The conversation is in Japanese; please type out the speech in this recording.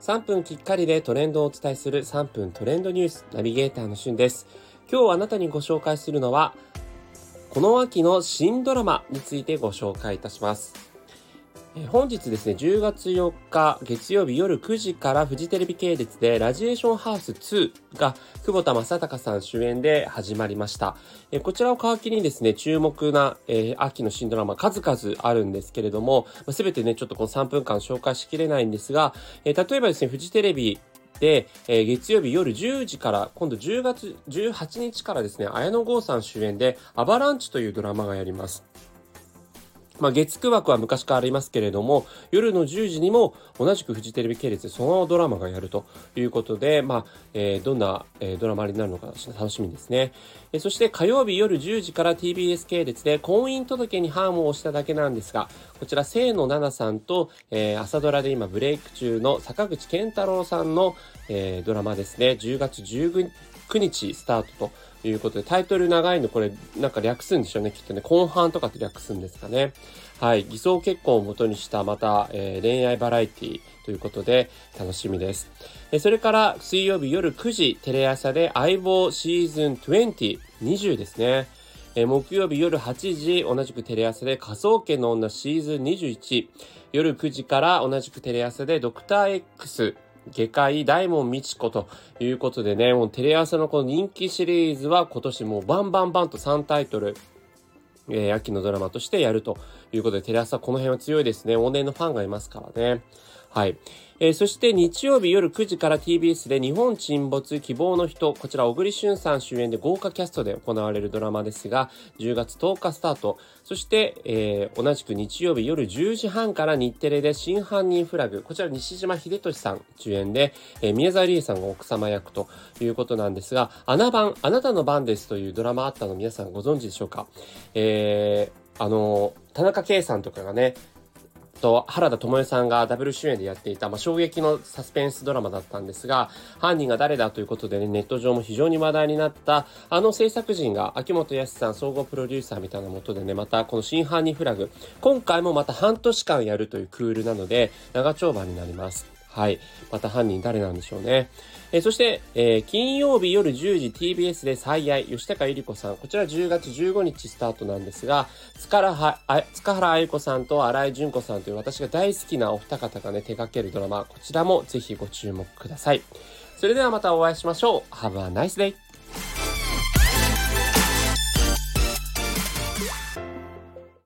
3分きっかりでトレンドをお伝えする3分トレンドニュースナビゲーターのしゅんです。今日あなたにご紹介するのは、この秋の新ドラマについてご紹介いたします。本日ですね、10月4日月曜日夜9時からフジテレビ系列でラジエーションハウス2が久保田正孝さん主演で始まりました。こちらを皮切りにですね、注目な、秋の新ドラマ数々あるんですけれども、すべてね、ちょっとこの3分間紹介しきれないんですが、例えばですね、フジテレビで、えー、月曜日夜10時から、今度10月18日からですね、綾野剛さん主演で、アバランチというドラマがやります。まあ、月9枠は昔からありますけれども、夜の10時にも同じくフジテレビ系列でそのドラマがやるということで、まあ、えー、どんな、えー、ドラマになるのか楽しみですね。えー、そして火曜日夜10時から TBS 系列で婚姻届にハーを押しただけなんですが、こちら清野奈々さんと、え、朝ドラで今ブレイク中の坂口健太郎さんの、え、ドラマですね、10月19日スタートということで、タイトル長いのこれ、なんか略すんでしょうね、きっとね。後半とかって略すんですかね。はい。偽装結婚をもとにしたまた、えー、恋愛バラエティということで、楽しみです。えそれから、水曜日夜9時、テレ朝で相棒シーズン20、20ですね。え木曜日夜8時、同じくテレ朝で仮想研の女シーズン21。夜9時から同じくテレ朝でドクター X 外科医大門みち子ということでね、もうテレ朝のこの人気シリーズは今年もうバンバンバンと3タイトル、えー、秋のドラマとしてやるということで、テレ朝この辺は強いですね。往年のファンがいますからね。はい。えー、そして日曜日夜9時から TBS で日本沈没希望の人、こちら小栗旬さん主演で豪華キャストで行われるドラマですが、10月10日スタート。そして、えー、同じく日曜日夜10時半から日テレで真犯人フラグ、こちら西島秀俊さん主演で、えー、宮沢りえさんが奥様役ということなんですが、穴番、あなたの番ですというドラマあったの皆さんご存知でしょうか？えー、あの、田中圭さんとかがね、と原田知世さんがダブル主演でやっていた、まあ、衝撃のサスペンスドラマだったんですが、犯人が誰だということでね、ネット上も非常に話題になった、あの制作人が秋元康さん総合プロデューサーみたいなもとでね、またこの真犯人フラグ、今回もまた半年間やるというクールなので、長丁場になります。はい。また犯人誰なんでしょうね。えー、そして、えー、金曜日夜10時 TBS で最愛、吉高由里子さん。こちら10月15日スタートなんですが、塚原塚原愛子さんと新井淳子さんという私が大好きなお二方がね、手掛けるドラマ、こちらもぜひご注目ください。それではまたお会いしましょう。Have a nice day!